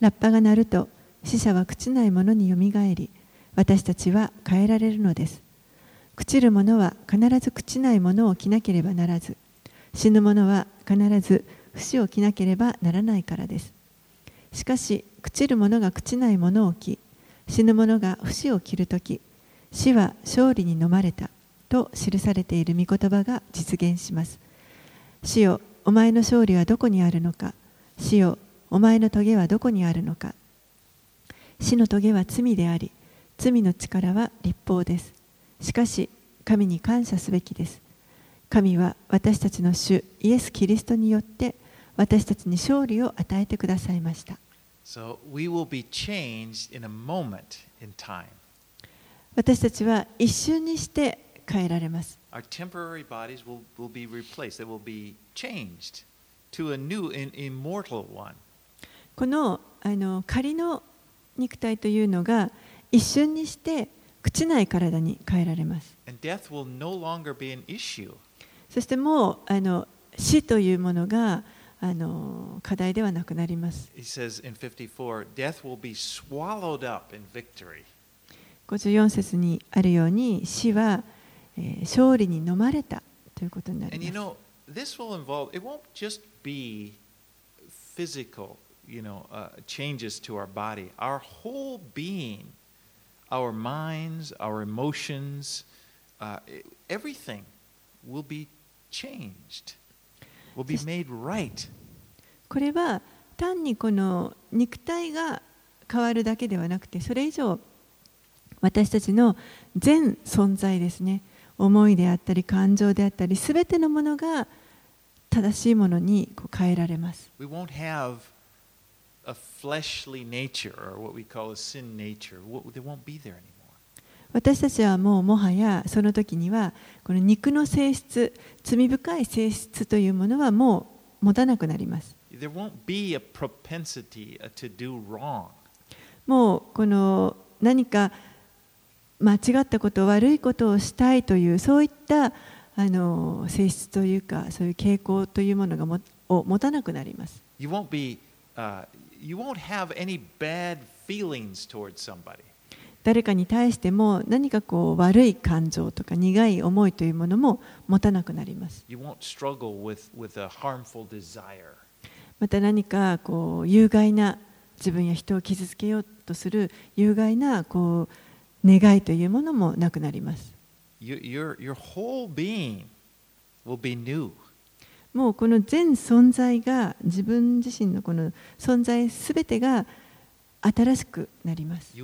ラッパが鳴ると、死者は朽ちないものによみがえり、私たちは変えられるのです。朽ちる者は必ず朽ちないものを着なければならず、死ぬ者は必ず不死を着なければならないからです。しかし、朽ちる者が朽ちないものを着、死ぬ者が不死を着るとき、死は勝利に飲まれたと記されている御言葉が実現します。死よ、お前の勝利はどこにあるのか。死よ、お前の棘はどこにあるのか。死の棘は罪であり、罪の力は立法です。しかし、神に感謝すべきです。神は私たちの主イエス・キリストによって私たちに勝利を与えてくださいました。So we will be changed in a moment in time. 私たちは一瞬にして変えられます。Our temporary bodies will, will be replaced. They will be changed to a new and immortal one. このあの仮の肉体というのが一瞬にして朽ちない体に変えられます。And death will no longer be an issue. そしてもうあの死というものがあの課題ではなくなります。He says in 54 death will be swallowed up in victory. 54節にあるように死は、えー勝利に飲まれたということになり you ます。know, this will involve, it won't just be physical, you know, uh, changes to our body. Our whole being, our minds, our emotions, uh, everything will be changed, これは単にこの肉体が変わるだけではなくてそれ以上私たちの全存在ですね。思いであったり感情であったり全てのものが正しいものに変えられます。私たちはもうもはやその時にはこの肉の性質罪深い性質というものはもう持たなくなります uh. もうこの何か間違ったこと悪いことをしたいというそういったあの性質というかそういう傾向というものがもを持たなくなります You won't be, uh, you won't have any bad feelings towards somebody. 誰かに対しても何かこう悪い感情とか苦い思いというものも持たなくなります.また何かこう有害な自分や人を傷つけようとする有害なこう願いというものもなくなります.もうこの全存在が自分自身のこの存在すべてが新しくなります。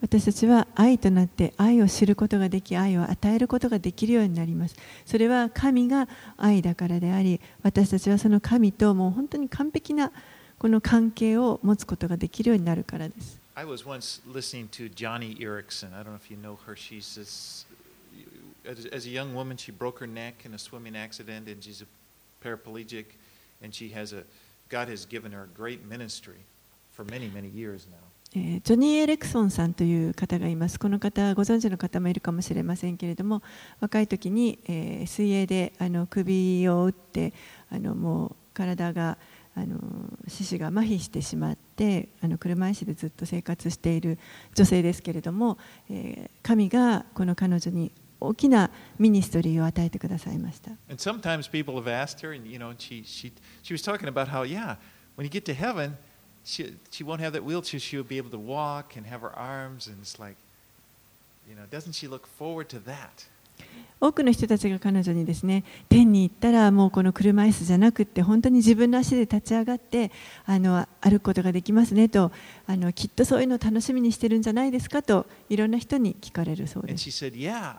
私たちは愛となって愛を知ることができ愛を与えることができるようになります。それは神が愛だからであり私たちはその神ともう本当に完璧なこの関係を持つことができるようになるからです。私は一度ジョニー・エリクソン知らないか as, a young woman, she broke her neck in a swimming accident, and she's a paraplegic, and she has a God has given her a great ministry for many, many years now. えジョニー・エレクソンさんという方がいます。この方、ご存知の方もいるかもしれませんけれども、若い時に、えー水泳であの首を打って、あのもう体があの四肢が麻痺してしまって、あの車椅子でずっと生活している女性ですけれども、えー神がこの彼女に大きなミニストリーを与えてくださいました。 And sometimes people have asked her, and you know, she she she was talking about how yeah, when you get to heaven, she she won't have that wheelchair. She'll be able to walk and have her arms, and it's like, you know, doesn't she look forward to that? 多くの人たちが彼女にですね天に行ったらもうこの車椅子じゃなくって本当に自分の足で立ち上がってあの歩くことができますねとあのきっとそういうのを楽しみにしてるんじゃないですかといろんな人に聞かれるそうです said, yeah.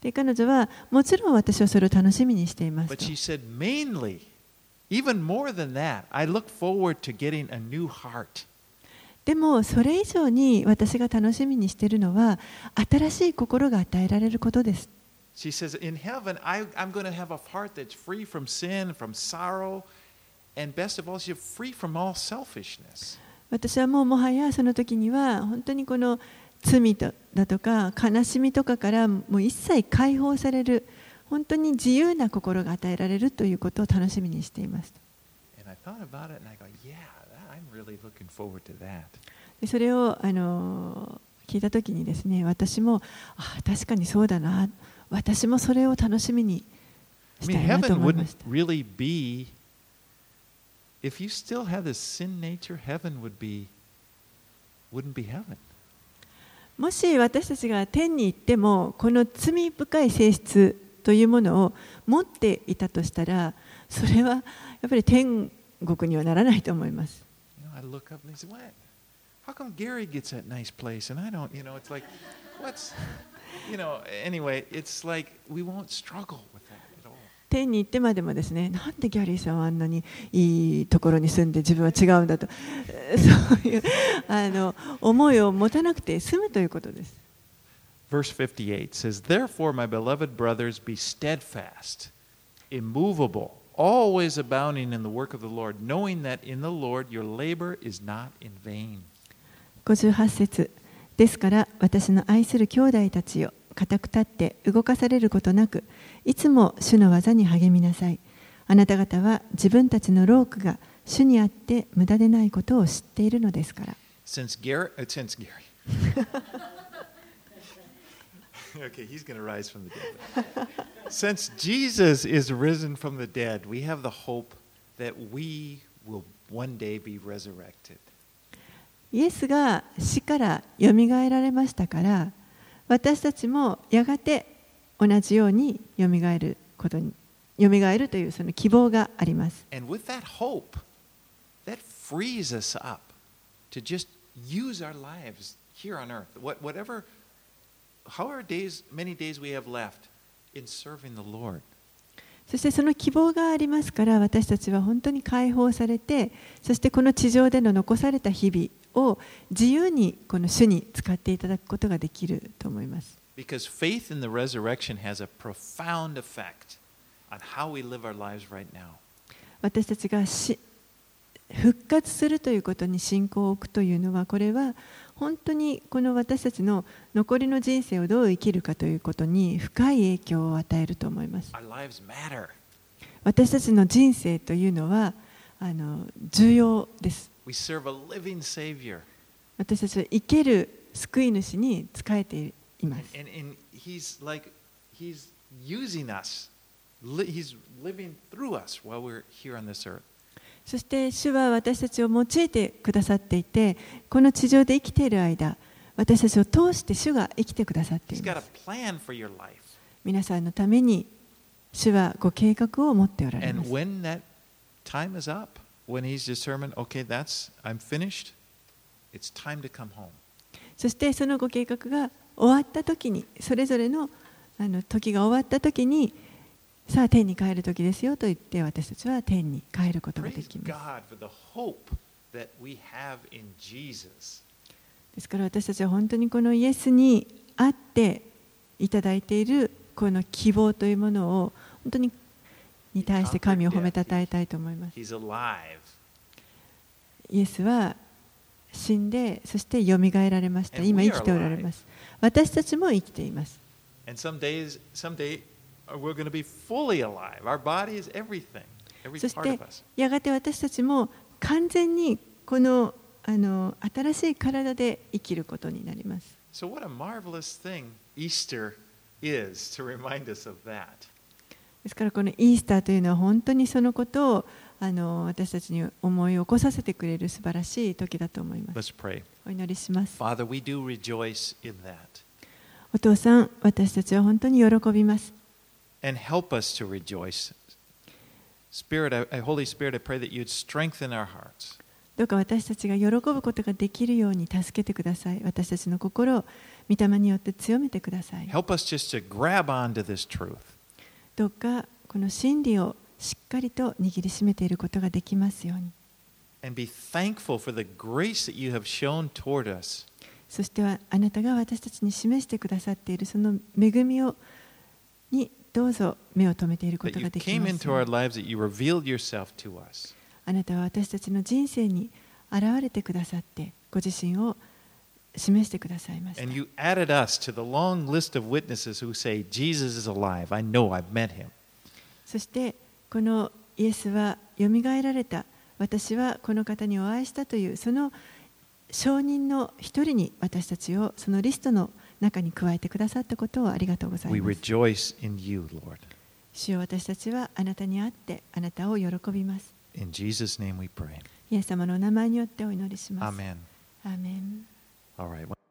で彼女はもちろん私はそれを楽しみにしています But と she said, mainly, even more than that, I look forward to getting a new heart. でもそれ以上に私が楽しみにしているのは新しい心が与えられることです。私はもうもはやその時には本当にこの罪だとか悲しみとかからもう一切解放される本当に自由な心が与えられるということを楽しみにしています。それをあの聞いたときにですね、私もあ確かにそうだな、私もそれを楽しみにしたいなと思いました。もし私たちが天に行っても、この罪深い性質というものを持っていたとしたら、それはやっぱり天国にはならないと思います。You know, I look up and they say, What? How come Gary gets that nice place and I don't? You know, it's like, what's, you know, anyway, it's like we won't struggle with that at all. 天に行ってまでもですねなんでギャリーさんはあんなにいいところに住んで自分は違うんだとえーそういうあの思いを持たなくて済むということです。 Verse 58 says, Therefore, my beloved brothers, be steadfast, immovable, Always abounding in the work of the Lord, knowing that in the Lord your labor is not in vain. 58節ですから私の愛する兄弟たちよ固く立って動かされることなくいつも主の技に励みなさいあなた方は自分たちの労苦が主にあって無駄でないことを知っているのですから Since Gary, uh, since Gary. okay, he's going to rise from the dead. since Jesus is risen from the dead, we have the hope that we will one day be resurrected. イエスが死からよみがえられましたから私たちもやがて同じようによみがえることによみがえるというその希望があります And with that hope, that frees us up to just use our lives here on earth. What, whatever, そしてその希望がありますから私たちは本当に解放されてそしてこの地上での残された日々を自由にこの主に使っていただくことができると思います。私たちがし復活するということに信仰を置くというのはこれは本当にこの私たちの残りの人生をどう生きるかということに深い影響を与えると思います。私たちの人生というのはあの重要です。私たちは生ける救い主に仕えています。そして主は私たちを用いてくださっていて、この地上で生きている間、私たちを通して主が生きてくださっています。皆さんのために主はご計画を持っておられます。time is up, when He's determined, okay, that's, I'm finished, it's time to come home. そしてそのご計画が終わった時に、それぞれのあの時が終わった時に、さあ天に帰る時ですよと言って私たちは天に帰ることができます。ですから私たちは本当にこのイエスに会っていただいているこの希望というものを本当にに対して神を褒めたたえたいと思います。イエスは死んでそしてよみがえられました。今生きておられます。私たちも生きています。そしてやがて私たちも完全にこの,あの新しい体で生きることになります。ですからこのイースターというのは本当にそのことをあの私たちに思い起こさせてくれる素晴らしい時だと思います。お祈りします。お父さん、私たちは本当に喜びます。And help us to rejoice. Spirit, I, Holy Spirit, I pray that you'd strengthen our hearts. どうか私たちが喜ぶことができるように助けてください。私たちの心を御霊によって強めてください。Help us just to grab onto this truth どうかこの真理をしっかりと握りしめていることができますように。and be thankful for the grace that you have shown toward us. そしてはあなたが私たちに示してくださっているその恵みをにどうぞ目を留めていることができ、あなたは私たちの人生に現れてくださって、ご自身を示してくださいます。そして、このイエスはよみがえられた、私はこの方にお会いしたという、その証人の一人に私たちをそのリストの中に加えてくださったことをありがとうございます you. 主よ私たちはあなたに会ってあなたを喜びます In Jesus' name we pray. イエス様のお名前によってお祈りします.アーメン All right.